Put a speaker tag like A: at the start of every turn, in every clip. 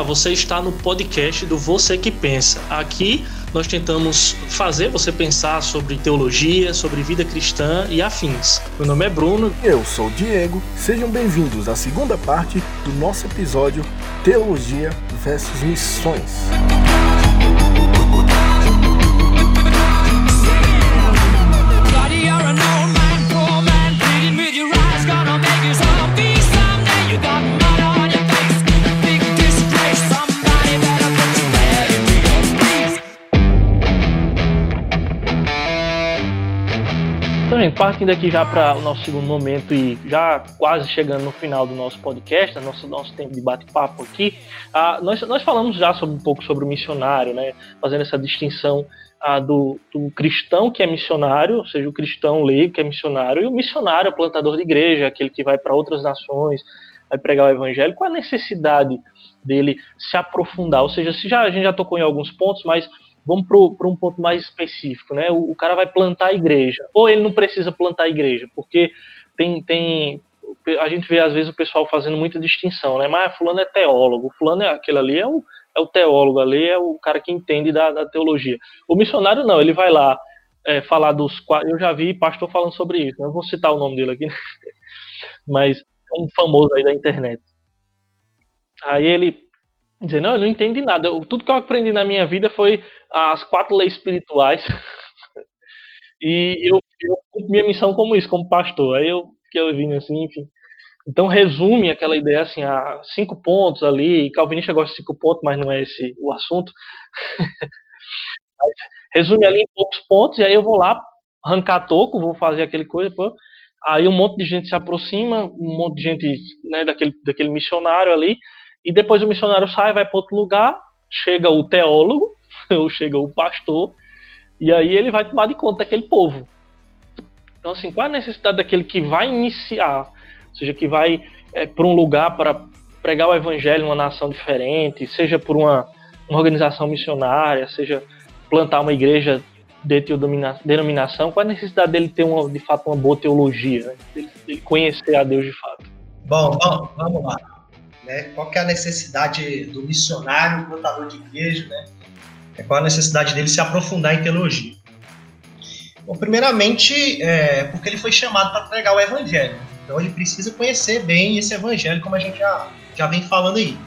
A: Olá, você está no podcast do Você que Pensa. Aqui nós tentamos fazer você pensar sobre teologia, sobre vida cristã e afins. Meu nome é Bruno.
B: Eu sou Diego. Sejam bem-vindos à segunda parte do nosso episódio Teologia versus Missões.
A: Então, partindo aqui já para o nosso segundo momento e já quase chegando no final do nosso podcast, nosso, nosso tempo de bate-papo aqui, uh, nós, nós falamos já sobre, um pouco sobre o missionário, né, fazendo essa distinção uh, do, do, cristão que é missionário, ou seja, o cristão leigo que é missionário, e o missionário, o plantador de igreja, aquele que vai para outras nações, vai pregar o evangelho. Qual a necessidade dele se aprofundar? Ou seja, se já, a gente já tocou em alguns pontos, mas vamos para um ponto mais específico, né? O, o, cara vai plantar a igreja, ou ele não precisa plantar a igreja, porque tem, tem a gente vê às vezes o pessoal fazendo muita distinção, né? Mas fulano é teólogo, fulano é aquele ali é o, é o teólogo ali, é o cara que entende da, da teologia. O missionário não, ele vai lá é, falar dos eu já vi pastor falando sobre isso, não vou citar o nome dele aqui, mas é um famoso aí da internet. Aí ele dizer, não, eu não entendi nada. Eu, tudo que eu aprendi na minha vida foi as quatro leis espirituais. e eu, eu minha missão como isso, como pastor. Aí eu fiquei ouvindo assim, enfim. Então resume aquela ideia assim, a cinco pontos ali. Calvinista gosta de cinco pontos, mas não é esse o assunto. resume ali em poucos pontos, e aí eu vou lá arrancar toco, vou fazer aquele coisa, pô. Aí um monte de gente se aproxima, um monte de gente, né, daquele, daquele missionário ali, e depois o missionário sai, vai para outro lugar, chega o teólogo, ou chega o pastor, e aí ele vai tomar de conta daquele povo. Então, assim, qual é a necessidade daquele que vai iniciar, ou seja, que vai é, para um lugar para pregar o evangelho numa nação diferente, seja por uma, uma organização missionária, seja plantar uma igreja de denominação, qual é a necessidade dele ter uma, de fato uma boa teologia, né? dele, dele conhecer a Deus de fato?
C: Bom, bom, vamos lá né? Qual que é a necessidade do missionário, plantador de igreja, né? É qual a necessidade dele se aprofundar em teologia? Bom, primeiramente, é porque ele foi chamado para pregar o evangelho. Então ele precisa conhecer bem esse evangelho, como a gente já, já vem falando aí.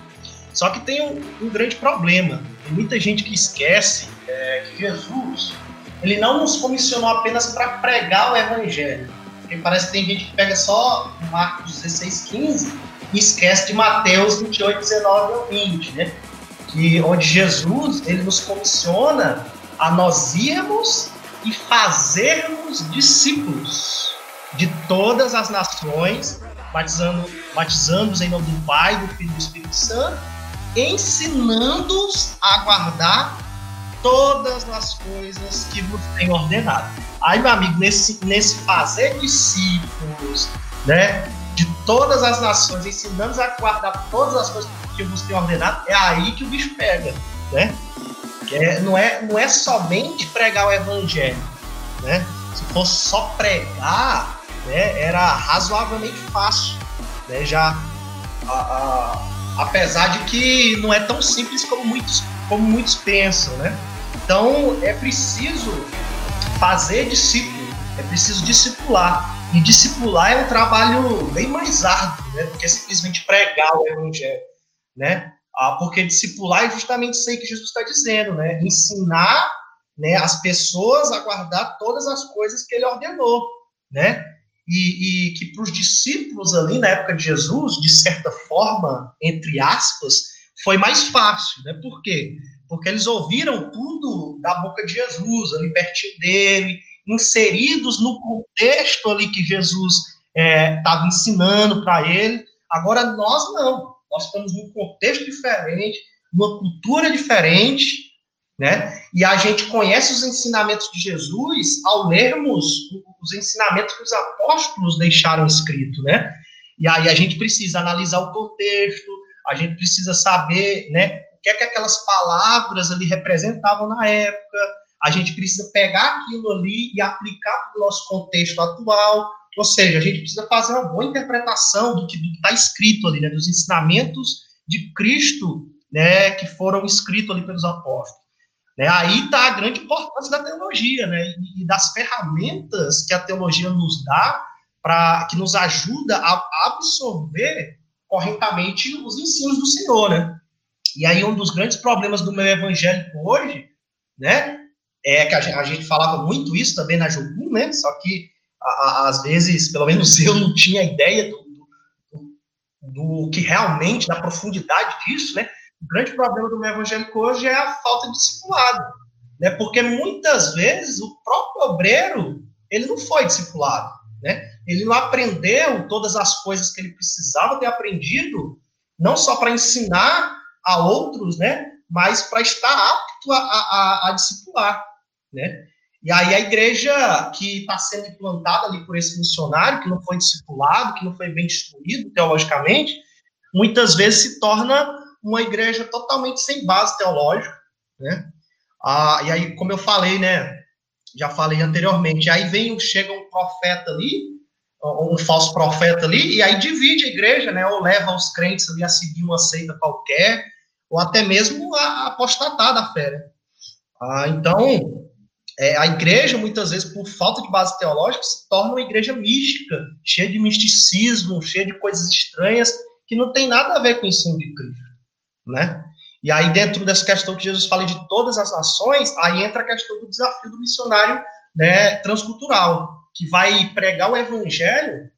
C: Só que tem um, um grande problema. Tem muita gente que esquece é, que Jesus ele não nos comissionou apenas para pregar o evangelho. Porque parece que tem gente que pega só Marcos 16, 15 e esquece de Mateus 28, 19 ao 20, né? Que, onde Jesus ele nos comissiona a nós irmos e fazermos discípulos de todas as nações, batizando, batizando-os em nome do Pai, do Filho e do Espírito Santo, ensinando-os a guardar todas as coisas que vos tenho ordenado. Aí, meu amigo, nesse, nesse fazer discípulos, né? De todas as nações, ensinando a guardar todas as coisas que vos tem ordenado, é aí que o bicho pega, né? É, não, é, não é somente pregar o evangelho, né? Se fosse só pregar, né, era razoavelmente fácil, né? Já, a, a, apesar de que não é tão simples como muitos, como muitos pensam, né? Então, é preciso fazer discípulo, é preciso discipular. E discipular é um trabalho bem mais árduo, né, do que simplesmente pregar o evangelho, né? Ah, porque discipular é justamente isso aí que Jesus está dizendo, né? Ensinar né, as pessoas a guardar todas as coisas que ele ordenou, né? E, e que para os discípulos ali na época de Jesus, de certa forma, entre aspas, foi mais fácil, né? Por quê? Porque eles ouviram tudo da boca de Jesus, ali pertinho dele, inseridos no contexto ali que Jesus estava é, ensinando para ele. Agora nós não, nós estamos num contexto diferente, numa cultura diferente, né? E a gente conhece os ensinamentos de Jesus ao lermos os ensinamentos que os apóstolos deixaram escrito, né? E aí a gente precisa analisar o contexto, a gente precisa saber, né, o que é que aquelas palavras ali representavam na época, a gente precisa pegar aquilo ali e aplicar para o nosso contexto atual. Ou seja, a gente precisa fazer uma boa interpretação do que está escrito ali, né, dos ensinamentos de Cristo né, que foram escritos ali pelos apóstolos. Né? Aí está a grande importância da teologia, né? E, das ferramentas que a teologia nos dá para que nos ajuda a absorver corretamente os ensinos do Senhor, né? E aí um dos grandes problemas do meu evangélico hoje, né, é que a gente, a gente falava muito isso também na Jogum, né? Só que a, a, às vezes, pelo menos eu não tinha ideia do, do, do, que realmente, da profundidade disso, né? O grande problema do meu evangélico hoje é a falta de discipulado, né? Porque muitas vezes o próprio obreiro ele não foi discipulado, né? Ele não aprendeu todas as coisas que ele precisava ter aprendido, não só para ensinar a outros, né? Mas para estar apto a, a, a discipular né? E aí a igreja que está sendo implantada ali por esse missionário, que não foi discipulado, que não foi bem instruído teologicamente, muitas vezes se torna uma igreja totalmente sem base teológica, né? Ah, e aí, como eu falei, né? Já falei anteriormente, aí vem, chega um profeta ali, um falso profeta ali, e aí divide a igreja, né? Ou leva os crentes ali a seguir uma seita qualquer, ou até mesmo a apostatar da fé. Né? Ah, então, é, a igreja, muitas vezes, por falta de base teológica, se torna uma igreja mística, cheia de misticismo, cheia de coisas estranhas, que não tem nada a ver com o ensino de Cristo, né? E aí, dentro dessa questão que Jesus fala de todas as nações, aí entra a questão do desafio do missionário né, transcultural, que vai pregar o evangelho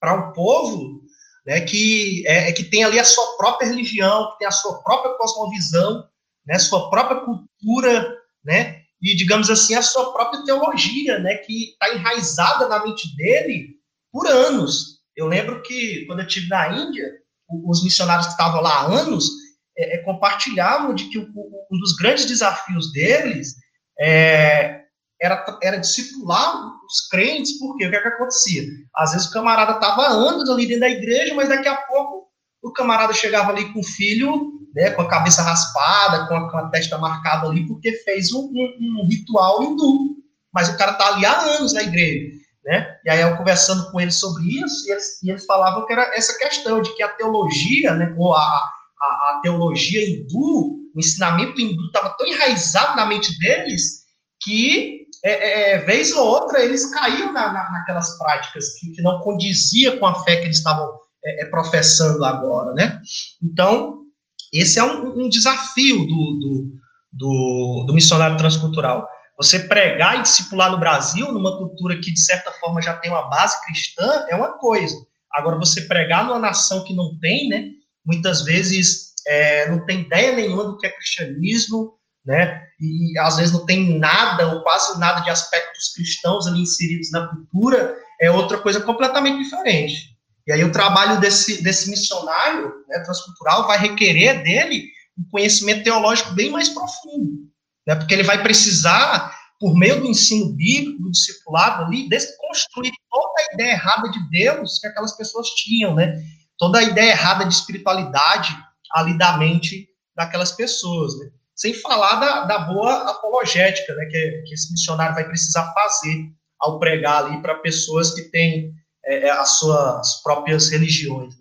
C: para um povo né, que, é, é, que tem ali a sua própria religião, que tem a sua própria cosmovisão, né, sua própria cultura, né, e, digamos assim, a sua própria teologia, né, que está enraizada na mente dele por anos. Eu lembro que, quando eu estive na Índia, os missionários que estavam lá há anos é, é, compartilhavam de que um dos grandes desafios deles é, era, era discipular os crentes, porque o que, é que acontecia? Às vezes o camarada estava anos ali dentro da igreja, mas daqui a pouco o camarada chegava ali com o filho né, com a cabeça raspada, com a, com a testa marcada ali, porque fez um, um, um, ritual hindu. Mas o cara tá ali há anos na igreja, né? E aí eu conversando com eles sobre isso, e eles, e eles falavam que era essa questão de que a teologia, né, ou a, a, a teologia hindu, o ensinamento hindu estava tão enraizado na mente deles que é, é, é, vez ou outra eles caíam na, na, naquelas práticas que, que, não condizia com a fé que eles estavam é, é professando agora, né? Então, esse é um, um desafio do, do, do, do, missionário transcultural. Você pregar e discipular no Brasil, numa cultura que, de certa forma, já tem uma base cristã, é uma coisa. Agora, você pregar numa nação que não tem, né, muitas vezes é, não tem ideia nenhuma do que é cristianismo, né, e às vezes não tem nada ou quase nada de aspectos cristãos ali inseridos na cultura, é outra coisa completamente diferente. E aí o trabalho desse, desse missionário né, transcultural vai requerer dele um conhecimento teológico bem mais profundo, né, porque ele vai precisar, por meio do ensino bíblico, do discipulado ali, desconstruir toda a ideia errada de Deus que aquelas pessoas tinham, né, toda a ideia errada de espiritualidade ali da mente daquelas pessoas, né, sem falar da, da boa apologética, né, que, que esse missionário vai precisar fazer ao pregar ali para pessoas que têm é, é, as suas próprias religiões.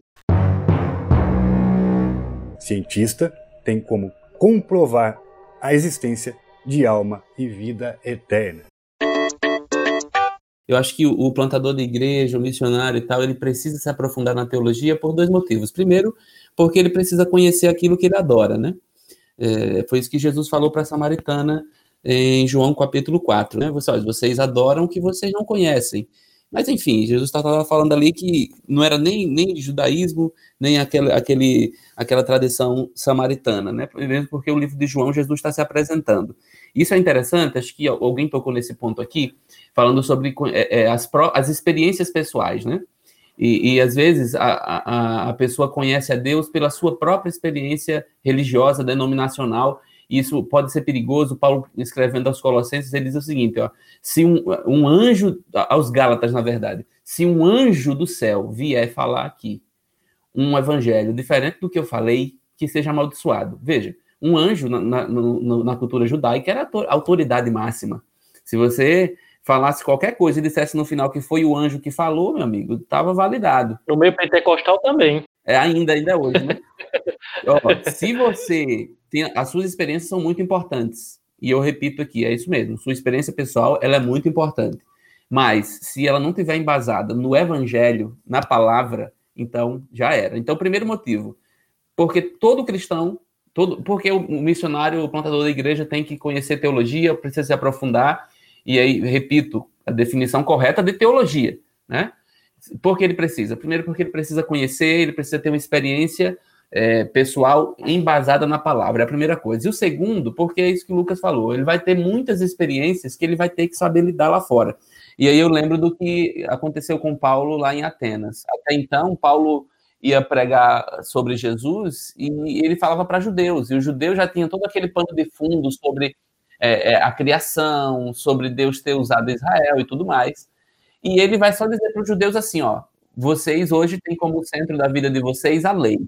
B: Cientista tem como comprovar a existência de alma e vida eterna.
D: Eu acho que o plantador de igreja, o missionário e tal, ele precisa se aprofundar na teologia por dois motivos. Primeiro, porque ele precisa conhecer aquilo que ele adora, né? É, foi isso que Jesus falou para a samaritana em João capítulo 4, né? Vocês adoram o que vocês não conhecem. Mas enfim, Jesus estava falando ali que não era nem, nem judaísmo, nem aquele, aquele, aquela tradição samaritana, né? Porque o livro de João, Jesus está se apresentando. Isso é interessante, acho que alguém tocou nesse ponto aqui, falando sobre é, é, as, as experiências pessoais, né? E, e, às vezes a, a, a pessoa conhece a Deus pela sua própria experiência religiosa, denominacional, isso pode ser perigoso. Paulo, escrevendo aos Colossenses, ele diz o seguinte: ó, se um, um anjo, aos Gálatas, na verdade, se um anjo do céu vier falar aqui um evangelho diferente do que eu falei, que seja amaldiçoado. Veja, um anjo na, na, na cultura judaica era a autoridade máxima. Se você falasse qualquer coisa e dissesse no final que foi o anjo que falou, meu amigo, estava validado.
A: No meio pentecostal também.
D: É ainda, ainda hoje, né? Ó, se você tem. As suas experiências são muito importantes. E eu repito aqui, é isso mesmo. Sua experiência pessoal ela é muito importante. Mas se ela não tiver embasada no evangelho, na palavra, então já era. Então, primeiro motivo, porque todo cristão, todo, porque o missionário, o plantador da igreja tem que conhecer teologia, precisa se aprofundar. E aí, repito, a definição correta de teologia, né? Por que ele precisa? Primeiro, porque ele precisa conhecer, ele precisa ter uma experiência é, pessoal embasada na palavra, é a primeira coisa. E o segundo, porque é isso que o Lucas falou, ele vai ter muitas experiências que ele vai ter que saber lidar lá fora. E aí eu lembro do que aconteceu com Paulo lá em Atenas. Até então, Paulo ia pregar sobre Jesus e ele falava para judeus, e os judeus já tinham todo aquele pano de fundo sobre é, é, a criação, sobre Deus ter usado Israel e tudo mais. E ele vai só dizer para os judeus assim: ó, vocês hoje têm como centro da vida de vocês a lei.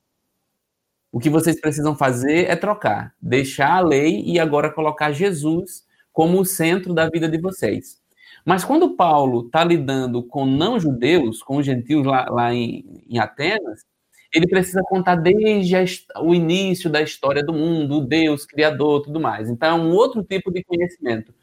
D: O que vocês precisam fazer é trocar, deixar a lei e agora colocar Jesus como o centro da vida de vocês. Mas quando Paulo está lidando com não-judeus, com os gentios lá, lá em, em, Atenas, ele precisa contar desde a, o início da história do mundo, o Deus, Criador, tudo mais. Então é um outro tipo de conhecimento.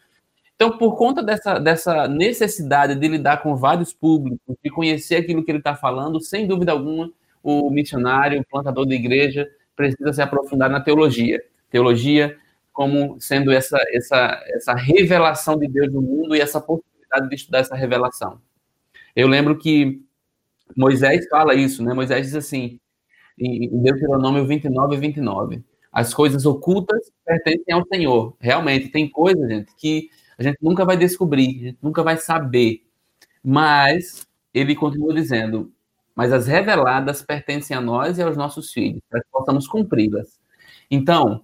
D: Então, por conta dessa, dessa necessidade de lidar com vários públicos, de conhecer aquilo que ele está falando, sem dúvida alguma, o missionário, o plantador de igreja, precisa se aprofundar na teologia. Teologia como sendo essa, essa, essa revelação de Deus no mundo e essa possibilidade de estudar essa revelação. Eu lembro que Moisés fala isso, né? Moisés diz assim, em Deuteronômio 29 e 29, as coisas ocultas pertencem ao Senhor. Realmente, tem coisas, gente, que a gente nunca vai descobrir, a gente nunca vai saber. Mas ele continua dizendo: mas as reveladas pertencem a nós e aos nossos filhos, para que possamos cumpri-las. Então,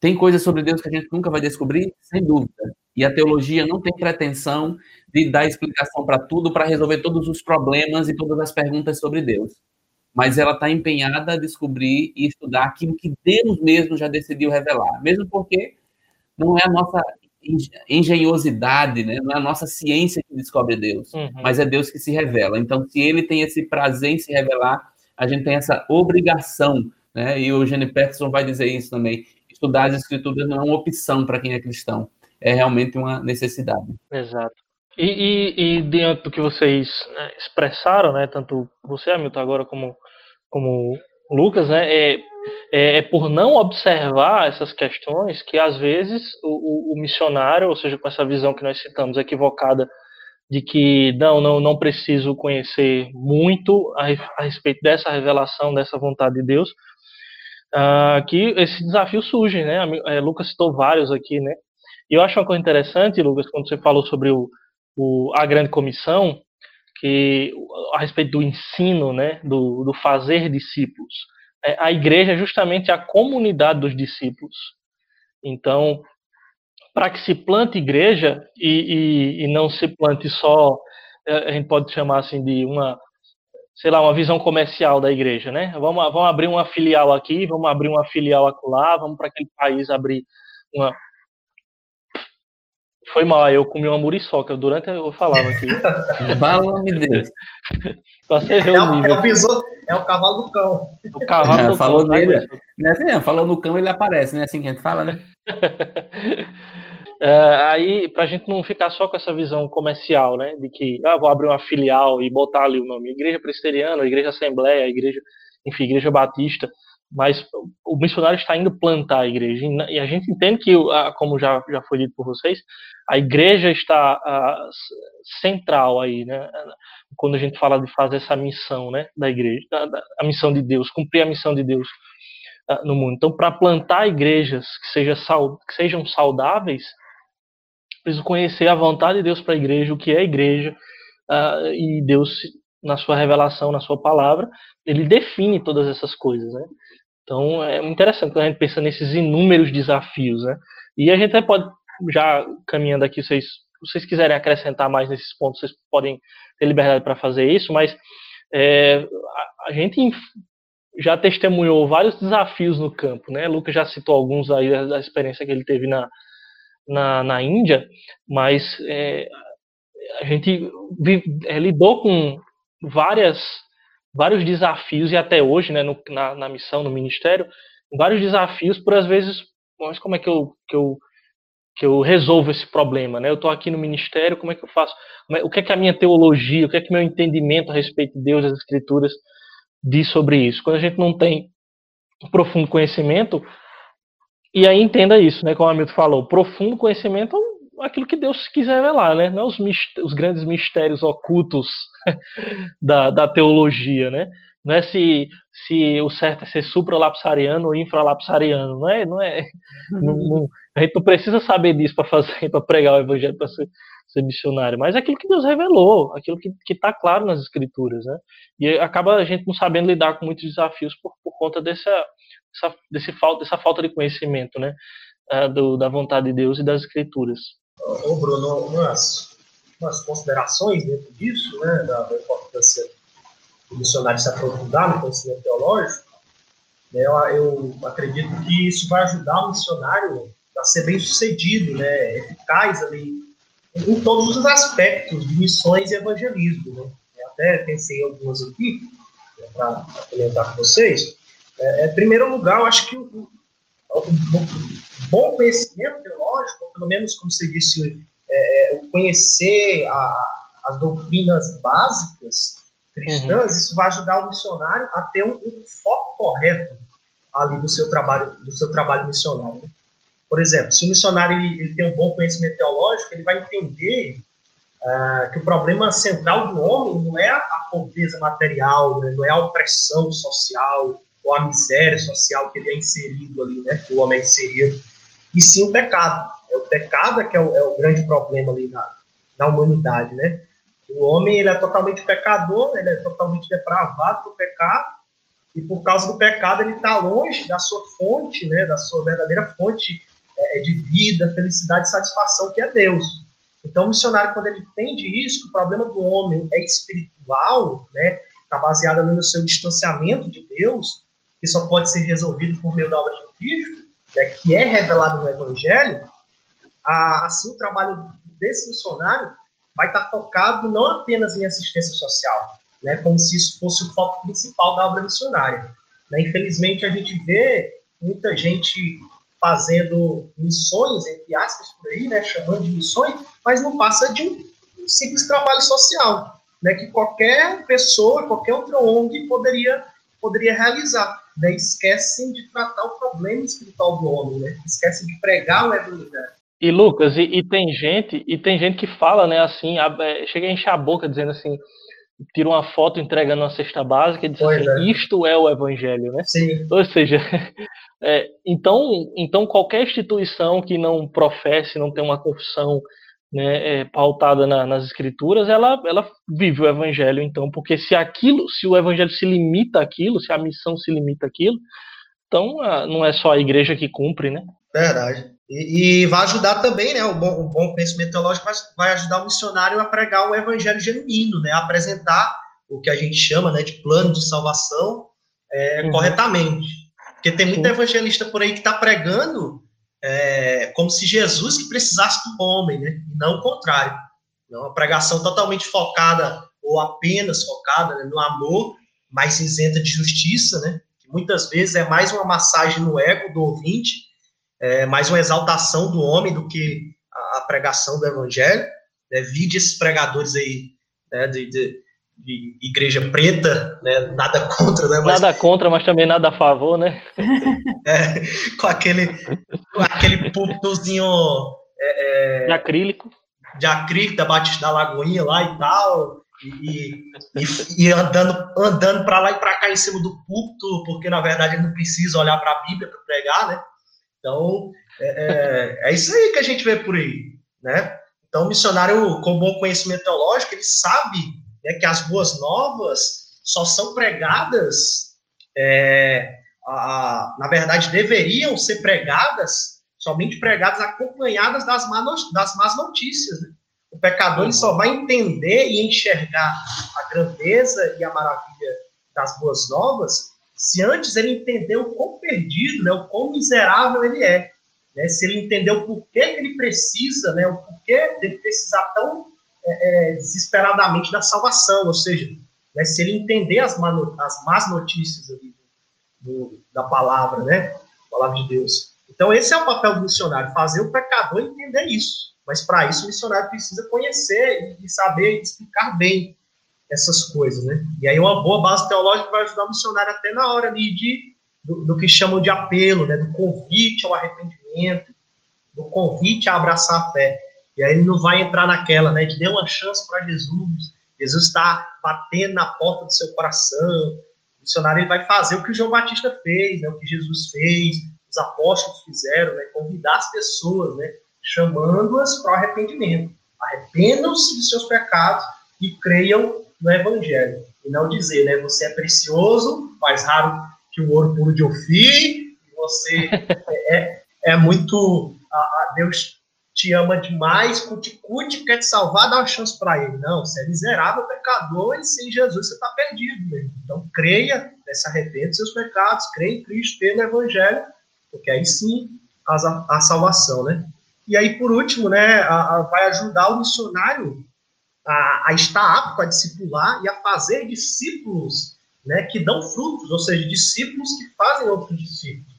D: tem coisas sobre Deus que a gente nunca vai descobrir, sem dúvida. E a teologia não tem pretensão de dar explicação para tudo, para resolver todos os problemas e todas as perguntas sobre Deus. Mas ela está empenhada a descobrir e estudar aquilo que Deus mesmo já decidiu revelar. Mesmo porque não é a nossa engenhosidade, né? Não é a nossa ciência que descobre Deus, uhum. mas é Deus que se revela. Então, se ele tem esse prazer em se revelar, a gente tem essa obrigação, né? E o Eugênio Peterson vai dizer isso também. Estudar as escrituras não é uma opção para quem é cristão, é realmente uma necessidade.
A: Exato. E, e, e dentro do que vocês né, expressaram, né, tanto você, Hamilton, agora como, como Lucas, né, é, é, é, por não observar essas questões que às vezes o, o, o, missionário, ou seja, com essa visão que nós citamos equivocada de que não, não, não preciso conhecer muito a, a respeito dessa revelação, dessa vontade de Deus, uh, que esse desafio surge, né? É, Lucas citou vários aqui, né? E eu acho uma coisa interessante, Lucas, quando você falou sobre o, o a grande comissão, que a respeito do ensino, né, do, do fazer discípulos. É, a igreja é justamente a comunidade dos discípulos. Então, para que se plante igreja e, e, e, não se plante só, é, a gente pode chamar assim de uma, sei lá, uma visão comercial da igreja, né? Vamos, vamos abrir uma filial aqui, vamos abrir uma filial lá, vamos para aquele país abrir uma, foi mal, eu comi uma muriçoca durante eu falava aqui.
D: Fala, meu Deus.
C: Você é, o, é, o bisoto, é o cavalo do cão.
D: O cavalo é, do falou cão. Dele, né? assim, falou no cão, ele aparece, né? Assim que a gente fala, né?
A: É, aí, para a gente não ficar só com essa visão comercial, né, de que ah, vou abrir uma filial e botar ali o nome Igreja Presbiteriana, Igreja Assembleia, Igreja, enfim, Igreja Batista, mas o missionário está indo plantar a igreja. E a gente entende que, como já, já foi dito por vocês, a igreja está a, central aí, né? Quando a gente fala de fazer essa missão, né, da igreja, da, a missão de Deus, cumprir a missão de Deus uh, no mundo. Então, para plantar igrejas que, seja que sejam saudáveis, preciso conhecer a vontade de Deus para a igreja, o que é a igreja, uh, e Deus na sua revelação, na sua palavra, ele define todas essas coisas, né? Então é interessante quando a gente pensa nesses inúmeros desafios, né? E a gente pode, já caminhando aqui, vocês, se vocês quiserem acrescentar mais nesses pontos, vocês podem ter liberdade para fazer isso, mas é, a, a, gente já testemunhou vários desafios no campo, né? Lucas já citou alguns aí da, da experiência que ele teve na, na, na Índia, mas é, a gente é, lidou com várias vários desafios, e até hoje, né, no, na, na missão, no ministério, vários desafios por às vezes, mas como é que eu, que eu que eu resolvo esse problema, né? Eu estou aqui no ministério, como é que eu faço? É, o que é que a minha teologia, o que é que meu entendimento a respeito de Deus, das Escrituras diz sobre isso? Quando a gente não tem um profundo conhecimento, e aí entenda isso, né? Como o Hamilton falou, profundo conhecimento é aquilo que Deus quiser revelar, né? Não os, os grandes mistérios ocultos da, da teologia, né? Não é se, se o certo é ser supralapsariano ou infralapsariano, não é, não é, não, não, a gente não precisa saber disso para fazer, para pregar o evangelho, para ser, ser, missionário, mas é aquilo que Deus revelou, aquilo que está claro nas escrituras, né? E acaba a gente não sabendo lidar com muitos desafios por, por conta dessa, dessa, desse falta, dessa falta de conhecimento, né? Uh, do, da vontade de Deus e das escrituras.
C: Ô Bruno, umas, umas considerações dentro disso, né, da, importância do missionário se aprofundar no conhecimento teológico, né, eu, eu acredito que isso vai ajudar o missionário a ser bem sucedido, né, eficaz ali, em todos os aspectos de missões e evangelismo. Né. Até pensei em algumas aqui, né, para comentar com vocês. É, é, em primeiro lugar, eu acho que o, o, bom conhecimento teológico, pelo menos, como você disse, é, é conhecer a, as doutrinas básicas cristãs, uhum. isso vai ajudar o missionário a ter um, um, foco correto ali do seu trabalho, do seu trabalho missionário. Né? Por exemplo, se o missionário ele, ele, tem um bom conhecimento teológico, ele vai entender uh, que o problema central do homem não é a pobreza material, né? não é a opressão social ou a miséria social que ele é inserido ali, né? que o homem é inserido, e sim o pecado. É o pecado que é o, é o grande problema ali da, da humanidade, né? O homem ele é totalmente pecador, ele é totalmente depravado do pecado, e por causa do pecado ele está longe da sua fonte, né, da sua verdadeira fonte é, de vida, felicidade e satisfação, que é Deus. Então, o missionário, quando ele entende isso, que o problema do homem é espiritual, né, está baseado no seu distanciamento de Deus, que só pode ser resolvido por meio da obra de Cristo, né, que é revelado no Evangelho, assim o trabalho desse missionário vai estar focado não apenas em assistência social, né, como se isso fosse o foco principal da obra missionária. Né? Infelizmente, a gente vê muita gente fazendo missões, entre aspas, por aí, né, chamando de missões, mas não passa de um simples trabalho social, né, que qualquer pessoa, qualquer outra ONG poderia, poderia realizar. Né, esquecem de tratar o problema espiritual do homem, né, esquecem de pregar o evangelho.
A: E Lucas, e, e, tem gente, e tem gente que fala, né, assim, a, é, chega a encher a boca dizendo assim, tira uma foto entregando uma cesta básica e diz pois assim, é. isto é o evangelho, né?
C: Sim.
A: Ou seja, é, então, então qualquer instituição que não professe, não tem uma confissão né, é, pautada na, nas escrituras, ela, ela vive o evangelho, então, porque se aquilo, se o evangelho se limita àquilo, se a missão se limita àquilo, então a, não é só a igreja que cumpre, né?
C: Verdade. E, e, vai ajudar também, né? O bom, o bom conhecimento teológico vai, vai, ajudar o missionário a pregar o evangelho genuíno, né? A apresentar o que a gente chama né, de plano de salvação é, uhum. corretamente. Porque tem muito evangelista por aí que está pregando é, como se Jesus que precisasse do homem, né? E não o contrário. Não, uma pregação totalmente focada, ou apenas focada né, no amor, mas isenta de justiça, né? Que muitas vezes é mais uma massagem no ego do ouvinte é, mais uma exaltação do homem do que a, a pregação do evangelho. Né? Vide esses pregadores aí né, de, de, de, igreja preta, né? nada contra, né?
A: Mas, nada contra, mas também nada a favor, né?
C: é, com aquele, com aquele púlpitozinho é,
A: é, de acrílico.
C: De acrílico, da Batista da Lagoinha lá e tal. E, e, e, andando, andando para lá e para cá em cima do púlpito, porque na verdade ele não precisa olhar para a Bíblia para pregar, né? Então, é, é, é, isso aí que a gente vê por aí, né? Então, o missionário com bom conhecimento teológico, ele sabe né, que as boas novas só são pregadas, é, a, na verdade, deveriam ser pregadas, somente pregadas acompanhadas das, más, das más notícias. Né? O pecador ele só vai entender e enxergar a grandeza e a maravilha das boas novas se antes ele entendeu o quão perdido, né, o quão miserável ele é, né, se ele entendeu o porquê que ele precisa, né, o porquê de precisar tão é, é, desesperadamente da salvação, ou seja, né, se ele entender as, as más notícias ali do, da palavra, né, palavra de Deus. Então esse é o papel do missionário, fazer o pecador entender isso. Mas para isso o missionário precisa conhecer e saber explicar bem essas coisas, né? E aí uma boa base teológica vai ajudar o missionário até na hora de, de do, do, que chamam de apelo, né? Do convite ao arrependimento, do convite a abraçar a fé. E aí ele não vai entrar naquela, né? De dê uma chance para Jesus. Jesus está batendo na porta do seu coração. O missionário ele vai fazer o que o João Batista fez, né? O que Jesus fez, os apóstolos fizeram, né? Convidar as pessoas, né? Chamando-as para o arrependimento. Arrependam-se de seus pecados e creiam no Evangelho. E não dizer, né? Você é precioso, mais raro que o ouro puro de Ofir, você é, é muito. A, a Deus te ama demais, cuticute, quer te salvar, dá uma chance para ele. Não, você é miserável, pecador, e sem Jesus você está perdido mesmo. Então, creia, se arrependa dos seus pecados, creia em Cristo, pelo Evangelho, porque aí sim a, a salvação, né? E aí, por último, né, a, a, vai ajudar o missionário a, a estar apto a discipular e a fazer discípulos né, que dão frutos, ou seja, discípulos que fazem outros discípulos.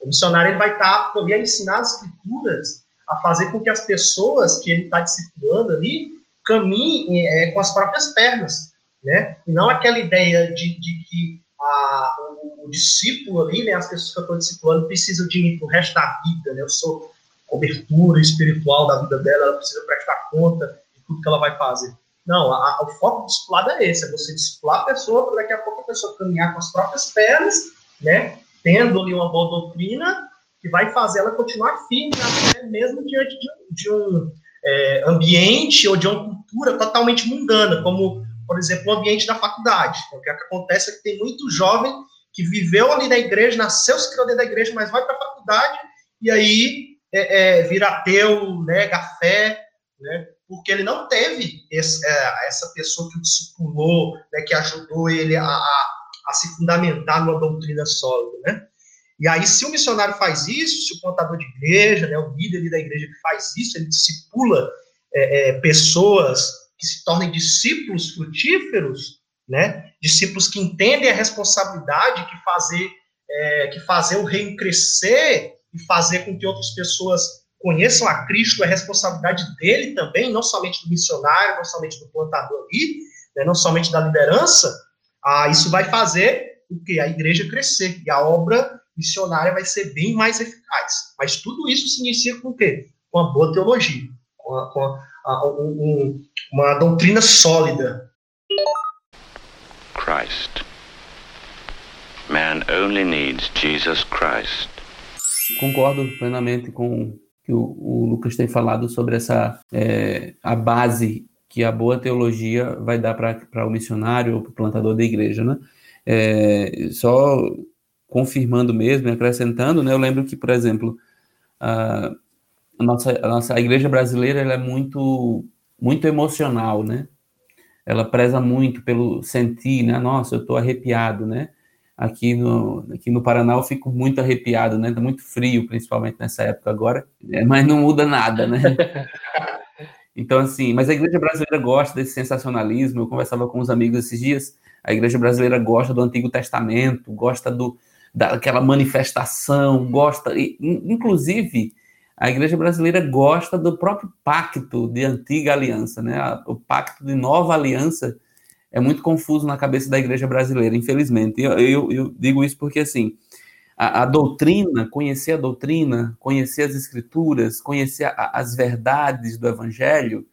C: O missionário ele vai estar apto a ensinar as escrituras a fazer com que as pessoas que ele está discipulando ali caminhem é, com as próprias pernas, né? E não aquela ideia de, de que a, o, o, discípulo ali, né, as pessoas que eu estou discipulando precisam de mim para o resto da vida, né? Eu sou cobertura espiritual da vida dela, ela precisa prestar conta de tudo que ela vai fazer. Não, a, a, o foco do discipulado é esse, é você discipular a pessoa para daqui a pouco a pessoa caminhar com as próprias pernas, né? Tendo ali uma boa doutrina que vai fazer ela continuar firme até mesmo diante de, de um é, ambiente ou de uma cultura totalmente mundana, como, por exemplo, o ambiente da faculdade. O que acontece é que tem muito jovem que viveu ali na igreja, nasceu, se criou dentro da igreja, mas vai para a faculdade e aí é, é, vira ateu, nega a fé, né? porque ele não teve esse, é, essa pessoa que o discipulou, né, que ajudou ele a, a, a se fundamentar numa doutrina sólida, né? E aí, se o missionário faz isso, se o contador de igreja, né, o líder da igreja que faz isso, ele discipula é, é, pessoas que se tornem discípulos frutíferos, né, discípulos que entendem a responsabilidade que fazer, é, que fazer o reino crescer e fazer com que outras pessoas conheçam a Cristo, é responsabilidade dele também, não somente do missionário, não somente do plantador ali, né, não somente da liderança, ah, isso vai fazer o que a igreja crescer e a obra missionária vai ser bem mais eficaz. Mas tudo isso se inicia com o quê? Com a boa teologia, com, a, com a, um, uma doutrina sólida. Christ.
D: Man only needs Jesus Christ. Concordo plenamente com o que o, o Lucas tem falado sobre essa é, a base que a boa teologia vai dar para o missionário ou para o plantador da igreja, né? É, só confirmando mesmo, acrescentando, né? Eu lembro que, por exemplo, a, a nossa, a nossa a igreja brasileira ela é muito, muito emocional, né? Ela preza muito pelo sentir, né? Nossa, eu estou arrepiado, né? Aqui no, aqui no Paraná eu fico muito arrepiado, né? Tá muito frio, principalmente nessa época agora, né? mas não muda nada, né? Então, assim, mas a igreja brasileira gosta desse sensacionalismo. Eu conversava com uns amigos esses dias. A igreja brasileira gosta do Antigo Testamento, gosta do, daquela manifestação, gosta, inclusive a igreja brasileira gosta do próprio pacto de antiga aliança, né? O pacto de nova aliança é muito confuso na cabeça da igreja brasileira, infelizmente. Eu, eu, eu digo isso porque, assim, a, a, doutrina, conhecer a doutrina, conhecer as escrituras, conhecer a, as verdades do evangelho,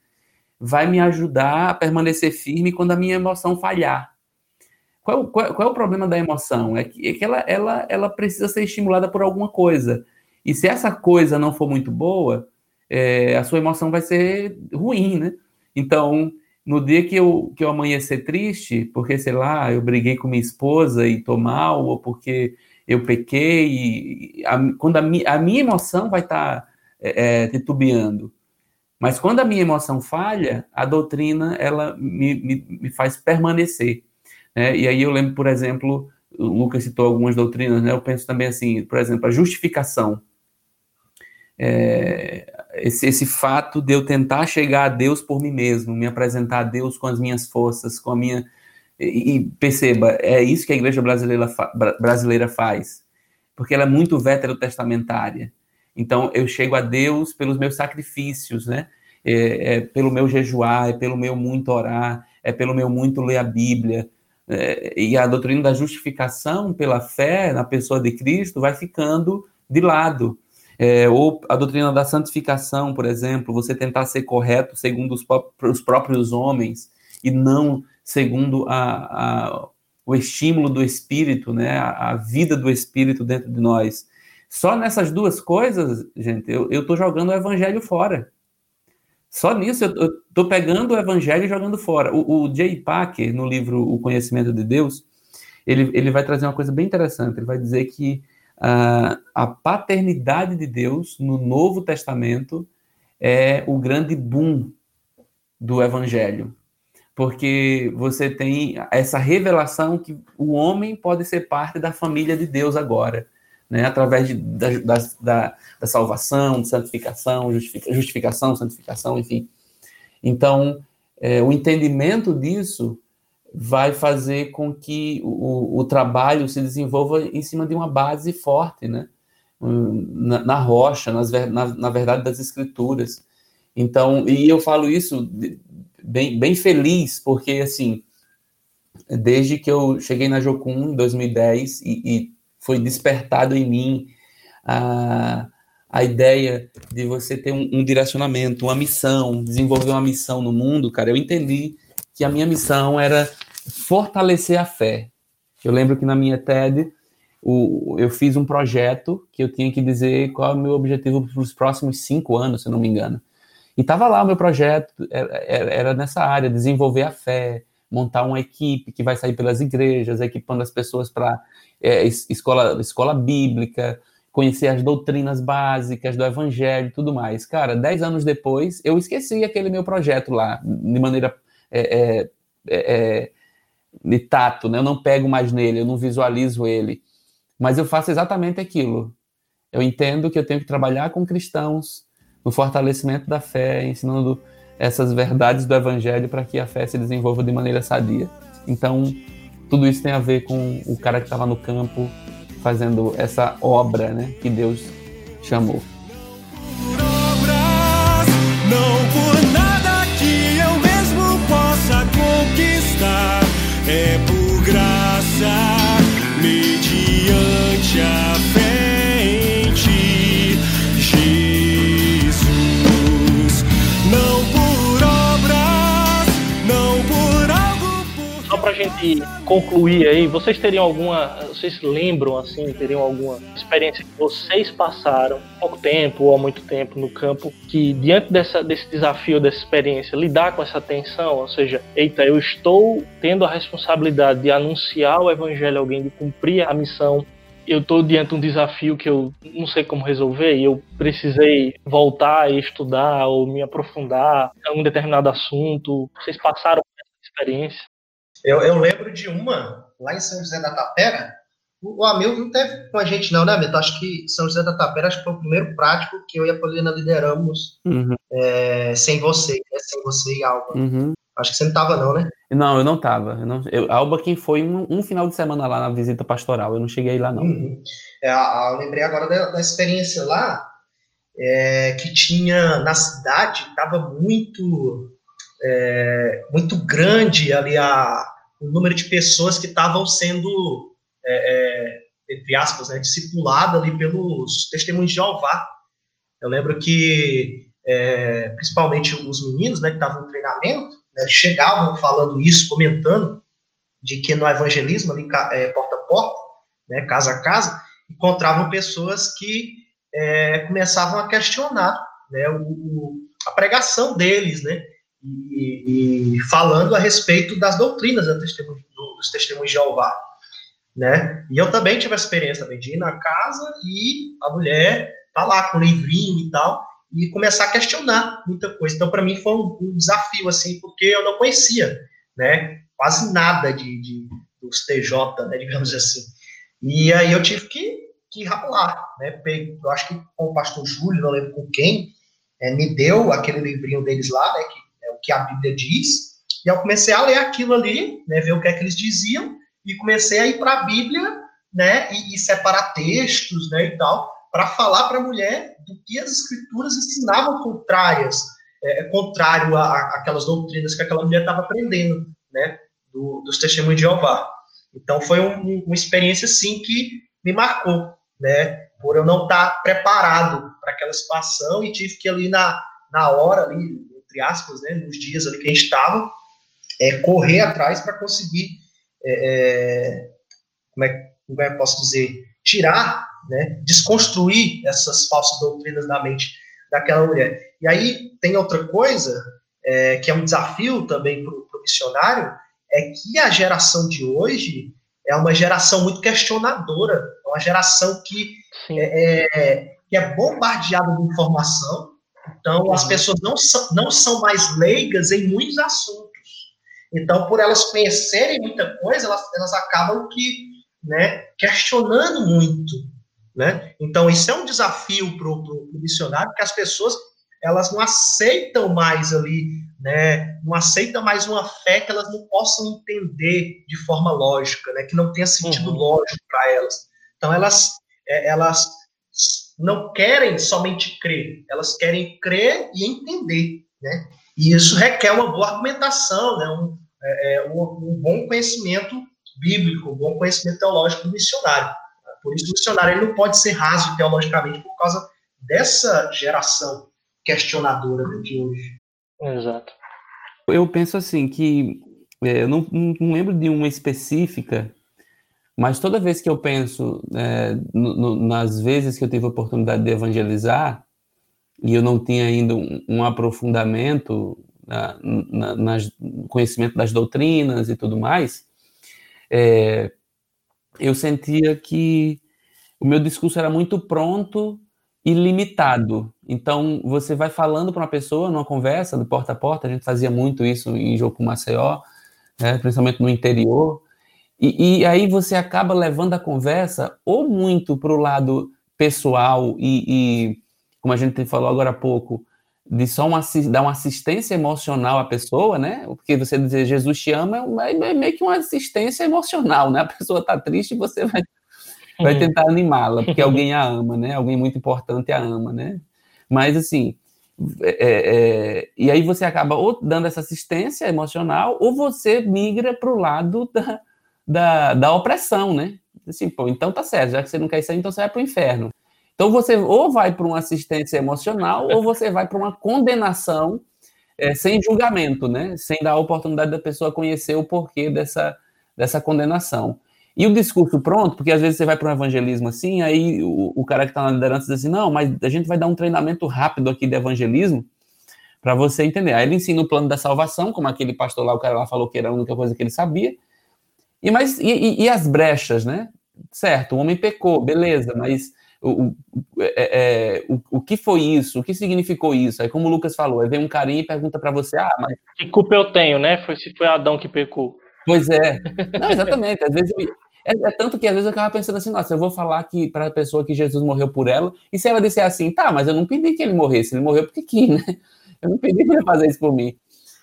D: vai me ajudar a permanecer firme quando a minha emoção falhar. Qual, qual, qual, é o problema da emoção? É que, é que ela, ela, ela precisa ser estimulada por alguma coisa. E se essa coisa não for muito boa, é, a sua emoção vai ser ruim, né? Então, no dia que eu, que eu amanhecer triste, porque, sei lá, eu briguei com minha esposa e tô mal, ou porque eu pequei, a, quando a, mi, a minha emoção vai estar tá, é, é, titubeando. Mas quando a minha emoção falha, a doutrina, ela me, me, me faz permanecer. Né? E aí eu lembro, por exemplo, o Lucas citou algumas doutrinas, né? eu penso também assim, por exemplo, a justificação. É, esse, esse fato de eu tentar chegar a Deus por mim mesmo, me apresentar a Deus com as minhas forças, com a minha E, e, perceba, é isso que a igreja brasileira, fa brasileira faz, porque ela é muito veterotestamentária. Então, eu chego a Deus pelos meus sacrifícios, né? É, é, pelo meu jejuar, é pelo meu muito orar, é pelo meu muito ler a Bíblia. É, e a doutrina da justificação pela fé na pessoa de Cristo vai ficando de lado. É, ou a doutrina da santificação, por exemplo, você tentar ser correto segundo os, os próprios homens e não segundo a, a, o estímulo do Espírito, né, a, a, vida do Espírito dentro de nós. Só nessas duas coisas, gente, eu estou jogando o evangelho fora. Só nisso eu estou pegando o evangelho e jogando fora. O, o Jay Packer, no livro O Conhecimento de Deus, ele, ele vai trazer uma coisa bem interessante. Ele vai dizer que uh, a paternidade de Deus no Novo Testamento é o grande boom do Evangelho. Porque você tem essa revelação que o homem pode ser parte da família de Deus agora, né? através de, da, da, da, salvação, de santificação, justific, justificação, santificação, enfim. Então, é, o entendimento disso vai fazer com que o, o trabalho se desenvolva em cima de uma base forte, né? Na, na rocha, nas, na, na, verdade das escrituras. Então, e eu falo isso bem, bem feliz, porque, assim, desde que eu cheguei na Jocum em 2010 e, e foi despertado em mim a, a ideia de você ter um, um direcionamento, uma missão, desenvolver uma missão no mundo, cara, eu entendi que a minha missão era fortalecer a fé. Eu lembro que na minha TED o, eu fiz um projeto que eu tinha que dizer qual é o meu objetivo para os próximos cinco anos, se eu não me engano. E estava lá o meu projeto, era, era, nessa área, desenvolver a fé, montar uma equipe que vai sair pelas igrejas, equipando as pessoas para é, escola, escola bíblica, conhecer as doutrinas básicas do evangelho e tudo mais. Cara, dez anos depois, eu esqueci aquele meu projeto lá, de maneira é, é, é, de tato, né? Eu não pego mais nele, eu não visualizo ele. Mas eu faço exatamente aquilo. Eu entendo que eu tenho que trabalhar com cristãos no fortalecimento da fé, ensinando essas verdades do evangelho para que a fé se desenvolva de maneira sadia. Então, tudo isso tem a ver com o cara que estava no campo fazendo essa obra, né, que Deus chamou. é por graça,
A: gente concluir aí, vocês teriam alguma vocês lembram, assim, teriam alguma experiência que vocês passaram pouco tempo ou há muito tempo no campo, que diante dessa, desse desafio, dessa experiência, lidar com essa tensão, ou seja, eita, eu estou tendo a responsabilidade de anunciar o evangelho a alguém, de cumprir a missão, eu estou diante de um desafio que eu não sei como resolver e eu precisei voltar e estudar ou me aprofundar em um determinado assunto. Vocês passaram por essa experiência?
C: Eu, eu lembro de uma lá em São José da Tapera, o Hamilton não teve com a gente, não, né, Hamilton? Acho que São José da Tapera acho que foi o primeiro prático que eu e a Paulina lideramos uhum. é, sem você, né? sem você e Alba. Uhum. Acho que você não estava, não, né?
D: Não, eu não estava. Não, eu, Alba quem foi um, um, final de semana lá na visita pastoral, eu não cheguei lá, não. Uhum.
C: É, eu lembrei agora da, da experiência lá, é, que tinha na cidade, estava muito, é, muito grande ali a, o número de pessoas que estavam sendo é, é, entre aspas, né, discipulada ali pelos testemunhos de Jeová. Eu lembro que, é, principalmente os meninos, né, que estavam no treinamento, né, chegavam falando isso, comentando de que no evangelismo, ali, é, porta a porta, né, casa a casa, encontravam pessoas que é, começavam a questionar né, o, a pregação deles, né, e, e, falando a respeito das doutrinas dos testemunhos de Jeová né? E eu também tive a experiência também de ir na casa e a mulher tá lá com o livrinho e tal e começar a questionar muita coisa. Então, para mim foi um, um, desafio assim, porque eu não conhecia, né? Quase nada de, de dos TJ, né? Digamos assim. E aí eu tive que que ralar, né? Eu acho que com o pastor Júlio, não lembro com quem, é, me deu aquele livrinho deles lá, né? Que que a Bíblia diz, E eu comecei a ler aquilo ali, né, ver o que é que eles diziam, e comecei a ir para a Bíblia, né, e, e, separar textos, né, e tal, para falar para a mulher do que as escrituras ensinavam contrárias, é, é contrário aquelas doutrinas que aquela mulher estava aprendendo, né, do, dos testemunhos de Jeová. Então foi um, uma experiência assim que me marcou, né, por eu não estar tá preparado para aquela situação e tive que ali na, na hora ali, entre aspas, né, nos dias ali que a gente estava, é, correr atrás para conseguir, é, é, como, é, como é que eu posso dizer, tirar, né, desconstruir essas falsas doutrinas da mente daquela mulher. E aí tem outra coisa, é, que é um desafio também para o missionário, é que a geração de hoje é uma geração muito questionadora, é uma geração que é, é, que é bombardeada de informação, então as pessoas não são, não são mais leigas em muitos assuntos. Então, por elas conhecerem muita coisa, elas, elas acabam que né, questionando muito. Né? Então, isso é um desafio para o missionário, porque as pessoas elas não aceitam mais ali, né? Não aceitam mais uma fé que elas não possam entender de forma lógica, né? Que não tenha sentido uhum. lógico para elas. Então elas é, elas não querem somente crer, elas querem crer e entender, né? E isso requer uma boa argumentação, né? Um, é, é um, um bom conhecimento bíblico, um bom conhecimento teológico do missionário. Por isso o missionário ele não pode ser raso teologicamente por causa dessa geração questionadora de hoje.
A: Exato.
D: Eu penso assim que é, eu não, não, lembro de uma específica, mas toda vez que eu penso é, no, no, nas vezes que eu tive a oportunidade de evangelizar e eu não tinha ainda um, um aprofundamento na, na, nas, conhecimento das doutrinas e tudo mais, é, eu sentia que o meu discurso era muito pronto ilimitado. Então, você vai falando para uma pessoa numa conversa, de porta a porta, a gente fazia muito isso em Jogo Maceió, né, principalmente no interior, e, e, aí você acaba levando a conversa ou muito para o lado pessoal e, e, como a gente falou agora há pouco, de só uma, dar uma assistência emocional à pessoa, né? Porque você dizer Jesus te ama é, é meio que uma assistência emocional, né? A pessoa está triste e você vai vai tentar animá-la, porque alguém a ama, né? Alguém muito importante a ama, né? Mas assim, é, é, é, e aí você acaba ou dando essa assistência emocional, ou você migra para o lado da, da, da, opressão, né? Assim, pô, então tá certo, já que você não quer isso aí, então você vai para o inferno. Então você ou vai para uma assistência emocional, ou você vai para uma condenação é, sem julgamento, né? Sem dar a oportunidade da pessoa conhecer o porquê dessa, dessa condenação. E o discurso pronto, porque às vezes você vai para um evangelismo assim, aí o, o cara que está na liderança diz assim: não, mas a gente vai dar um treinamento rápido aqui de evangelismo para você entender. Aí ele ensina o plano da salvação, como aquele pastor lá, o cara lá falou que era a única coisa que ele sabia. E, mas, e, e as brechas, né? Certo, o homem pecou, beleza, mas o, o, é, é, o, o, que foi isso? O que significou isso? Aí, como o Lucas falou, aí vem um carinha e pergunta para você: ah, mas.
A: Que culpa eu tenho, né? Foi, se foi Adão que pecou.
D: Pois é. Não, exatamente. Às vezes eu, é, é, tanto que às vezes eu acaba pensando assim, nossa, eu vou falar que para a pessoa que Jesus morreu por ela, e se ela disser assim, tá, mas eu não pedi que ele morresse, ele morreu porque quis, né? Eu não pedi para ele fazer isso por mim.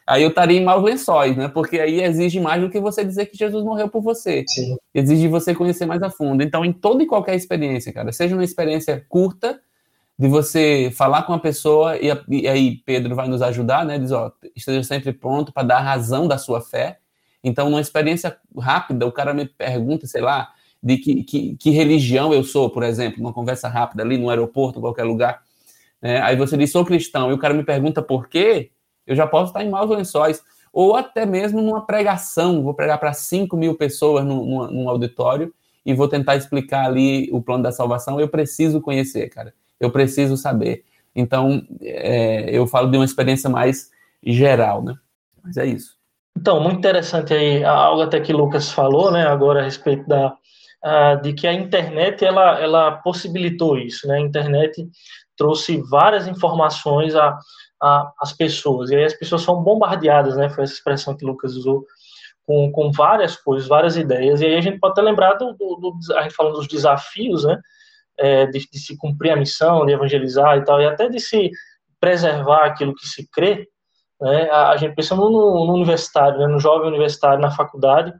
D: Aí eu estaria em maus lençóis, né? Porque aí exige mais do que você dizer que Jesus morreu por você. Sim. Exige você conhecer mais a fundo. Então, em toda e qualquer experiência, cara, seja uma experiência curta, de você falar com uma pessoa, e, e aí Pedro vai nos ajudar, né? Diz, ó, esteja sempre pronto para dar razão da sua fé então, numa experiência rápida, o cara me pergunta, sei lá, de que, que, que religião eu sou, por exemplo, numa conversa rápida ali no aeroporto, qualquer lugar. É, aí você diz, sou cristão, e o cara me pergunta por quê, eu já posso estar em maus lençóis. Ou até mesmo numa pregação, vou pregar para 5 mil pessoas num, num auditório e vou tentar explicar ali o plano da salvação. Eu preciso conhecer, cara. Eu preciso saber. Então, é, eu falo de uma experiência mais geral, né? Mas é isso.
A: Então, muito interessante aí, algo até que Lucas falou, né, agora a respeito da, uh, de que a internet, ela, ela possibilitou isso, né, a internet trouxe várias informações às pessoas, e aí as pessoas são bombardeadas, né, foi essa expressão que Lucas usou, com, com várias coisas, várias ideias, e aí a gente pode até lembrar do, do, do a gente falando dos desafios, né, é, de, de se cumprir a missão, de evangelizar e tal, e até de se preservar aquilo que se crê, Né? A, a gente pensa no, no universitário, né? no jovem universitário na faculdade,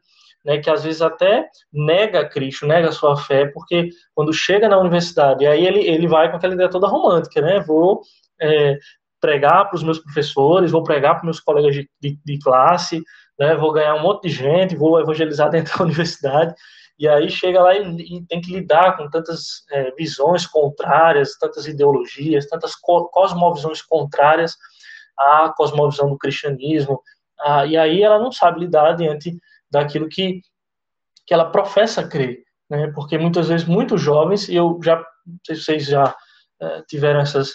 A: né, que às vezes até nega Cristo, nega a sua fé, porque quando chega na universidade, aí ele, ele vai com aquela ideia toda romântica, né? Vou é, pregar para os meus professores, vou pregar para meus colegas de, de, de, classe, né? Vou ganhar um monte de gente, vou evangelizar dentro da universidade. E aí chega lá e, e tem que lidar com tantas é, visões contrárias, tantas ideologias, tantas co cosmovisões contrárias à cosmovisão do cristianismo. Ah, e aí ela não sabe lidar diante daquilo que, que ela professa crer, né? Porque muitas vezes muitos jovens, e eu já, não sei se vocês já é, tiveram essas,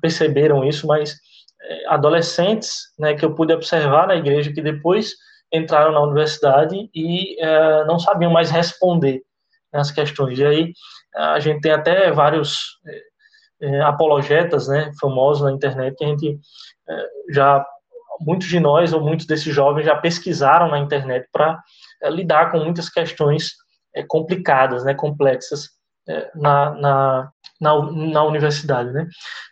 A: perceberam isso, mas é, adolescentes, né, que eu pude observar na igreja que depois entraram na universidade e é, não sabiam mais responder as questões. E aí a gente tem até vários é, apologetas, né, famosos na internet que a gente já muitos de nós ou muitos desses jovens já pesquisaram na internet para lidar com muitas questões complicadas, né, complexas na, na, na, na, universidade, né?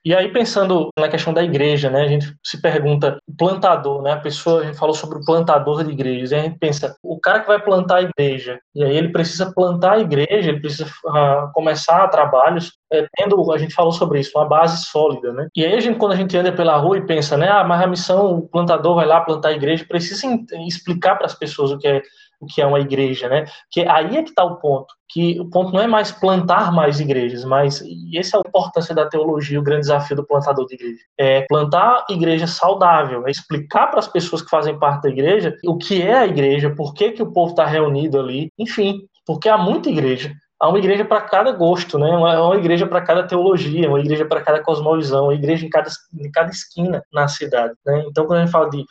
A: E aí pensando na questão da igreja, né? A gente se pergunta plantador, né? A pessoa a gente falou sobre o plantador de igrejas, e a gente pensa o cara que vai plantar a igreja, e aí ele precisa plantar a igreja, ele precisa uh, começar trabalhos é, tendo, a gente falou sobre isso, uma base sólida, né? E aí a gente, quando a gente anda pela rua e pensa, né? Ah, mas a missão, o plantador vai lá plantar a igreja, precisa explicar para as pessoas o que é o que é uma igreja, né? Que aí é que está o ponto, que o ponto não é mais plantar mais igrejas, mas e essa é a importância da teologia, o grande desafio do plantador de igreja, é plantar igreja saudável, é explicar para as pessoas que fazem parte da igreja o que é a igreja, por que que o povo está reunido ali, enfim, porque há muita igreja, há uma igreja para cada gosto, né? Uma, uma igreja para cada teologia, uma igreja para cada cosmovisão, uma igreja em cada, em cada esquina na cidade, né? Então, quando a gente fala de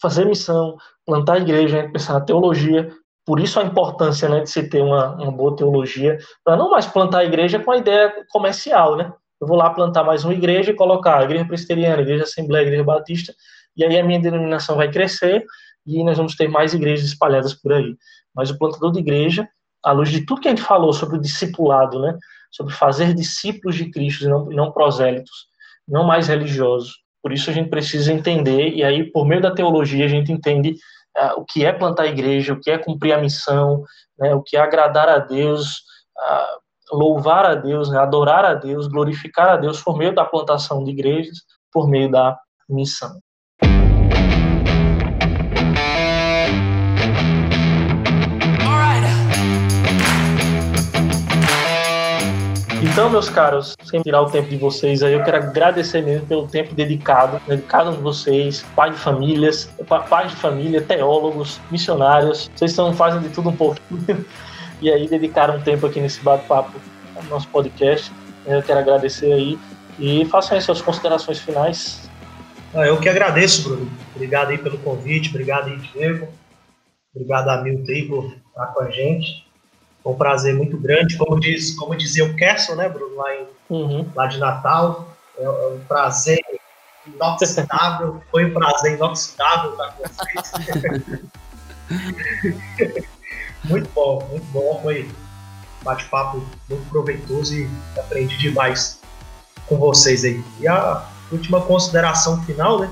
A: fazer missão, plantar a igreja, né, pensar na teologia. Por isso a importância né, de se ter uma, uma boa teologia, para não mais plantar a igreja com a ideia comercial, né? Eu vou lá plantar mais uma igreja e colocar a igreja presbiteriana, igreja assembleia, igreja batista, e aí a minha denominação vai crescer e nós vamos ter mais igrejas espalhadas por aí. Mas o plantador de igreja, à luz de tudo que a gente falou sobre o discipulado, né? Sobre fazer discípulos de Cristo e não, não prosélitos, não mais religiosos, por isso a gente precisa entender, e aí, por meio da teologia, a gente entende uh, o que é plantar a igreja, o que é cumprir a missão, né, o que é agradar a Deus, uh, louvar a Deus, né, adorar a Deus, glorificar a Deus por meio da plantação de igrejas, por meio da missão. Então, meus caros, sem tirar o tempo de vocês aí, eu quero agradecer mesmo pelo tempo dedicado, dedicado a vocês, pais de famílias, pais de família, teólogos, missionários, vocês estão fazendo de tudo um pouquinho, e aí dedicaram um tempo aqui nesse bate-papo no nosso podcast. Eu quero agradecer aí e façam aí suas considerações finais.
C: Ah, eu que agradeço, Bruno. Obrigado aí pelo convite, obrigado aí, Diego. Obrigado a Milton aí por estar com a gente. Foi um prazer muito grande, como, diz, como dizia o Kerson, né, Bruno, lá, em, uhum. lá de Natal. É, é, um prazer inoxidável, foi um prazer inoxidável estar com vocês. muito bom, muito bom. Foi bate-papo muito proveitoso e aprendi demais com vocês aí. E a última consideração final, né?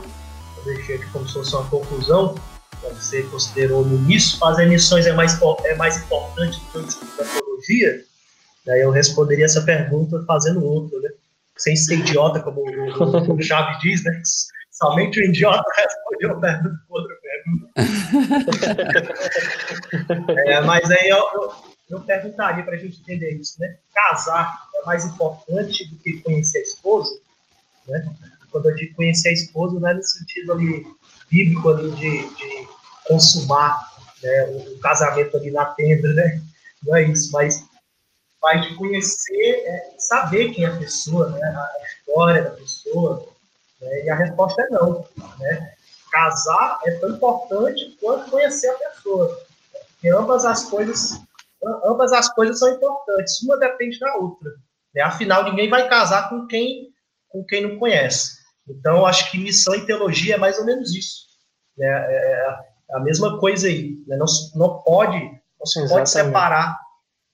C: Eu deixei aqui como se fosse uma conclusão você considerou no início, fazer missões é mais, é mais importante do que o estudo da teologia? Daí eu responderia essa pergunta fazendo outra, né? Sem ser idiota, como o, o Chave diz, né? Somente o idiota respondeu a pergunta com outra pergunta. é, mas aí eu, eu, eu perguntaria para a gente entender isso, né? Casar é mais importante do que conhecer a esposa? Né? Quando eu digo conhecer a esposa, não é no sentido ali bíblico ali de, de consumar né, o, casamento ali na tenda, né? Não é isso, mas, mas de conhecer, é, saber quem é a pessoa, né? A história da pessoa, né? E a resposta é não, né? Casar é tão importante quanto conhecer a pessoa, porque ambas as coisas, ambas as coisas são importantes, uma depende da outra. Né? Afinal, ninguém vai casar com quem, com quem não conhece. Então, acho que missão e teologia é mais ou menos isso. Né? É, a mesma coisa aí. Né? Não, não pode, não se pode separar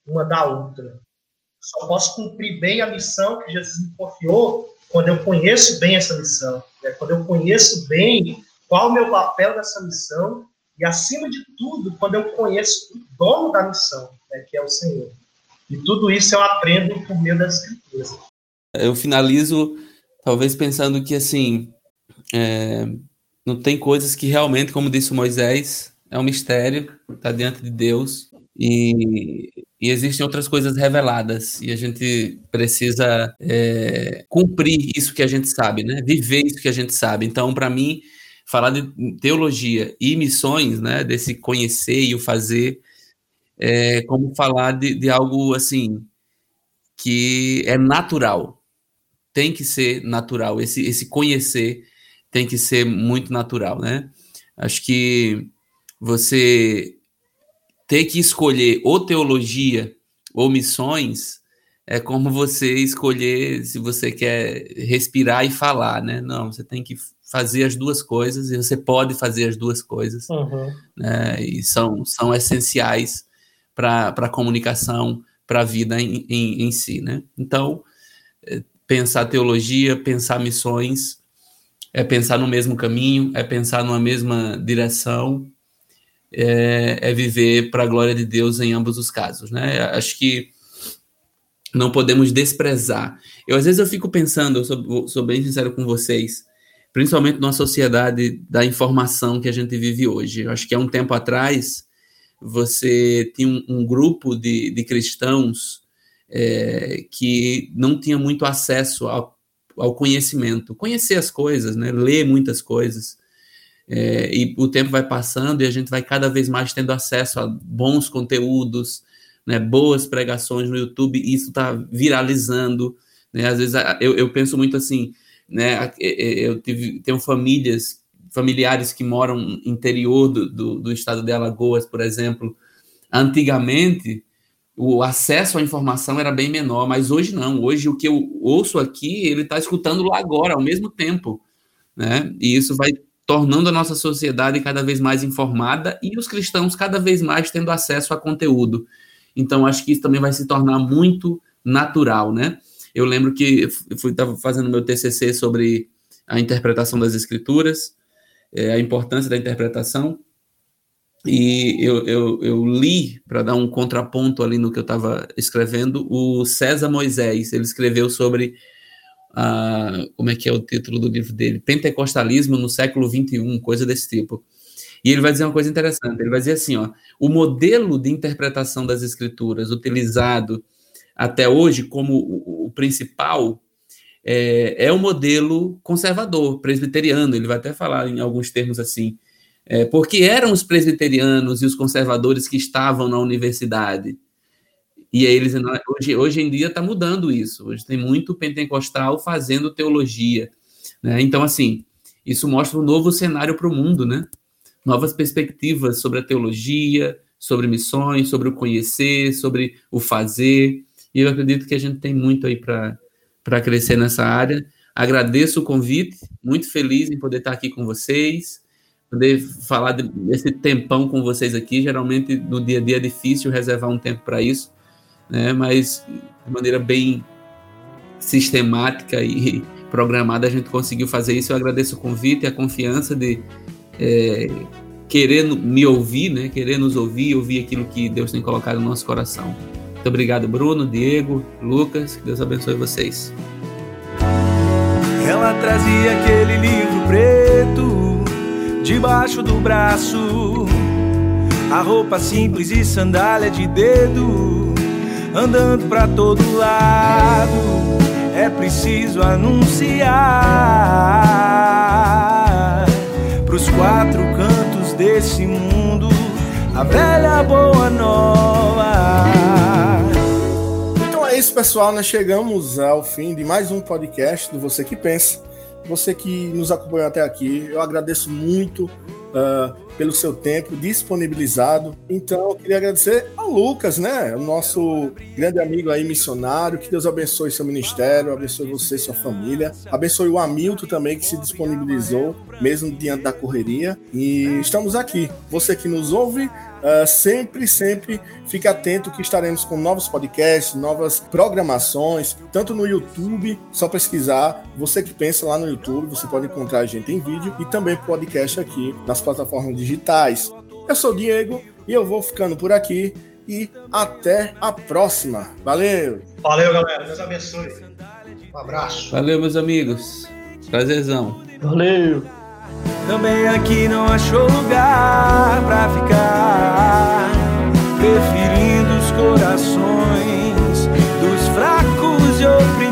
C: uma da outra. Só posso cumprir bem a missão que Jesus me confiou quando eu conheço bem essa missão. Né? Quando eu conheço bem qual o meu papel nessa missão e, acima de tudo, quando eu conheço o dono da missão, né, que é o Senhor. E tudo isso eu aprendo por meio das Escrituras.
D: Eu finalizo, talvez pensando que, assim, é, não tem coisas que realmente, como disse o Moisés, é um mistério, está diante de Deus. E, e, existem outras coisas reveladas e a gente precisa é, cumprir isso que a gente sabe, né? Viver isso que a gente sabe. Então, para mim, falar de teologia e missões, né? Desse conhecer e o fazer, é como falar de, de algo assim que é natural. Tem que ser natural. Esse, esse conhecer tem que ser muito natural, né? Acho que você ter que escolher ou teologia ou missões é como você escolher se você quer respirar e falar, né? Não, você tem que fazer as duas coisas e você pode fazer as duas coisas, uhum. né? E são, são essenciais para a comunicação, para a vida em, em, em, si, né? Então, é, pensar teologia, pensar missões, é pensar no mesmo caminho, é pensar numa mesma direção, é, é viver para a glória de Deus em ambos os casos, né? Acho que não podemos desprezar. Eu às vezes eu fico pensando, eu sou, sou bem sincero com vocês, principalmente numa sociedade da informação que a gente vive hoje. Eu acho que há um tempo atrás você tinha um, um grupo de, de cristãos é, que não tinha muito acesso ao, ao conhecimento, conhecer as coisas, né? ler muitas coisas. É, e o tempo vai passando e a gente vai cada vez mais tendo acesso a bons conteúdos, né, boas pregações no YouTube, e isso está viralizando. Né, às vezes eu, eu penso muito assim, né, eu tive, tenho famílias, familiares que moram interior do, do, do estado de Alagoas, por exemplo. Antigamente, o acesso à informação era bem menor, mas hoje não. Hoje o que eu ouço aqui, ele está escutando lá agora, ao mesmo tempo. Né? E isso vai tornando a nossa sociedade cada vez mais informada e os cristãos cada vez mais tendo acesso a conteúdo. Então, acho que isso também vai se tornar muito natural, né? Eu lembro que eu fui estava fazendo meu TCC sobre a interpretação das escrituras, é, a importância da interpretação, e eu, eu, eu li, para dar um contraponto ali no que eu estava escrevendo, o César Moisés, ele escreveu sobre a, como é que é o título do livro dele? Pentecostalismo no século 21, coisa desse tipo. E ele vai dizer uma coisa interessante, ele vai dizer assim, ó, o modelo de interpretação das escrituras utilizado até hoje como o, o principal é, é o modelo conservador, presbiteriano, ele vai até falar em alguns termos assim, é, porque eram os presbiterianos e os conservadores que estavam na universidade, e aí eles hoje, hoje em dia está mudando isso. Hoje tem muito pentecostal fazendo teologia. Né? Então, assim, isso mostra um novo cenário para o mundo, né? Novas perspectivas sobre a teologia, sobre missões, sobre o conhecer, sobre o fazer. E eu acredito que a gente tem muito aí para crescer nessa área. Agradeço o convite, muito feliz em poder estar aqui com vocês, poder falar desse tempão com vocês aqui. Geralmente no dia a dia é difícil reservar um tempo para isso né? Mas de maneira bem sistemática e programada a gente conseguiu fazer isso. Eu agradeço o convite e a confiança de é, querer me ouvir, né? Querer nos ouvir, ouvir aquilo que Deus tem colocado no nosso coração. Muito obrigado, Bruno, Diego, Lucas. Que Deus abençoe vocês.
E: Ela trazia aquele livro preto debaixo do braço, a roupa simples e sandália de dedo andando para todo lado. É preciso anunciar pros quatro cantos desse mundo a velha boa nova.
B: Então é isso, pessoal. Nós chegamos ao fim de mais um podcast do Você que Pensa. Você que nos acompanhou até aqui, eu agradeço muito uh, pelo seu tempo disponibilizado. Então, eu queria agradecer ao Lucas, né? O nosso grande amigo aí, missionário. Que Deus abençoe seu ministério, abençoe você e sua família. Abençoe o Hamilton também, que se disponibilizou, mesmo diante da correria. E estamos aqui. Você que nos ouve, Uh, sempre, sempre fique atento que estaremos com novos podcasts, novas programações, tanto no YouTube, só pesquisar. Você que pensa lá no YouTube, você pode encontrar a gente em vídeo e também podcast aqui nas plataformas digitais. Eu sou o Diego e eu vou ficando por aqui e até a próxima. Valeu!
C: Valeu, galera. Deus abençoe. Um abraço.
D: Valeu, meus amigos. Prazerzão.
A: Valeu!
E: Também aqui não achou lugar pra ficar, preferindo os corações dos fracos e oprimidos.